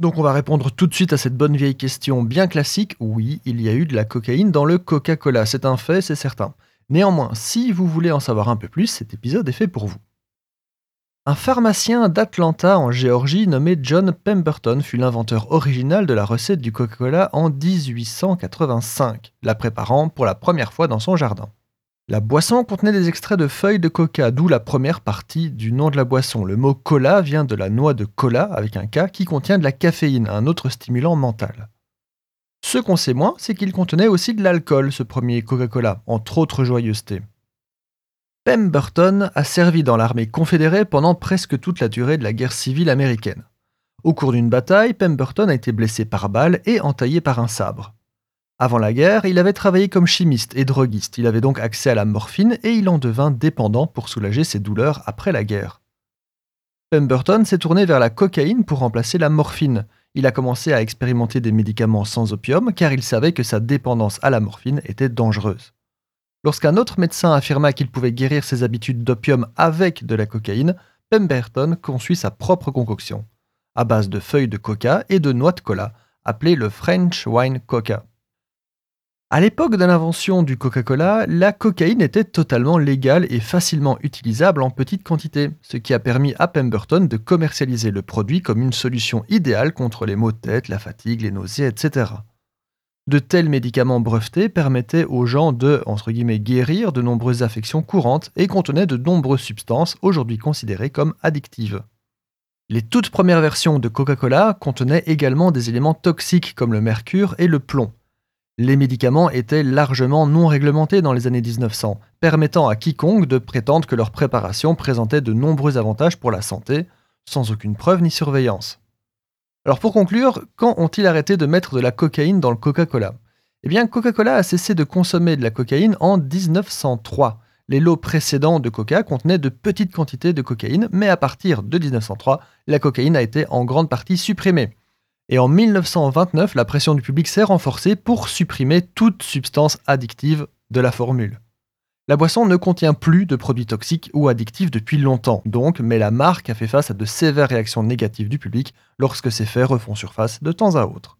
Donc on va répondre tout de suite à cette bonne vieille question bien classique. Oui, il y a eu de la cocaïne dans le Coca-Cola, c'est un fait, c'est certain. Néanmoins, si vous voulez en savoir un peu plus, cet épisode est fait pour vous. Un pharmacien d'Atlanta en Géorgie nommé John Pemberton fut l'inventeur original de la recette du Coca-Cola en 1885, la préparant pour la première fois dans son jardin. La boisson contenait des extraits de feuilles de coca, d'où la première partie du nom de la boisson. Le mot cola vient de la noix de cola avec un K qui contient de la caféine, un autre stimulant mental. Ce qu'on sait moins, c'est qu'il contenait aussi de l'alcool, ce premier Coca-Cola, entre autres joyeusetés. Pemberton a servi dans l'armée confédérée pendant presque toute la durée de la guerre civile américaine. Au cours d'une bataille, Pemberton a été blessé par balle et entaillé par un sabre. Avant la guerre, il avait travaillé comme chimiste et droguiste, il avait donc accès à la morphine et il en devint dépendant pour soulager ses douleurs après la guerre. Pemberton s'est tourné vers la cocaïne pour remplacer la morphine. Il a commencé à expérimenter des médicaments sans opium car il savait que sa dépendance à la morphine était dangereuse. Lorsqu'un autre médecin affirma qu'il pouvait guérir ses habitudes d'opium avec de la cocaïne, Pemberton conçut sa propre concoction, à base de feuilles de coca et de noix de cola, appelée le French Wine Coca. À l'époque de l'invention du Coca-Cola, la cocaïne était totalement légale et facilement utilisable en petite quantité, ce qui a permis à Pemberton de commercialiser le produit comme une solution idéale contre les maux de tête, la fatigue, les nausées, etc. De tels médicaments brevetés permettaient aux gens de guérir de nombreuses affections courantes et contenaient de nombreuses substances aujourd'hui considérées comme addictives. Les toutes premières versions de Coca-Cola contenaient également des éléments toxiques comme le mercure et le plomb. Les médicaments étaient largement non réglementés dans les années 1900, permettant à quiconque de prétendre que leur préparation présentait de nombreux avantages pour la santé, sans aucune preuve ni surveillance. Alors pour conclure, quand ont-ils arrêté de mettre de la cocaïne dans le Coca-Cola? Eh bien, Coca-Cola a cessé de consommer de la cocaïne en 1903. Les lots précédents de Coca contenaient de petites quantités de cocaïne, mais à partir de 1903, la cocaïne a été en grande partie supprimée. Et en 1929, la pression du public s'est renforcée pour supprimer toute substance addictive de la formule. La boisson ne contient plus de produits toxiques ou addictifs depuis longtemps, donc, mais la marque a fait face à de sévères réactions négatives du public lorsque ces faits refont surface de temps à autre.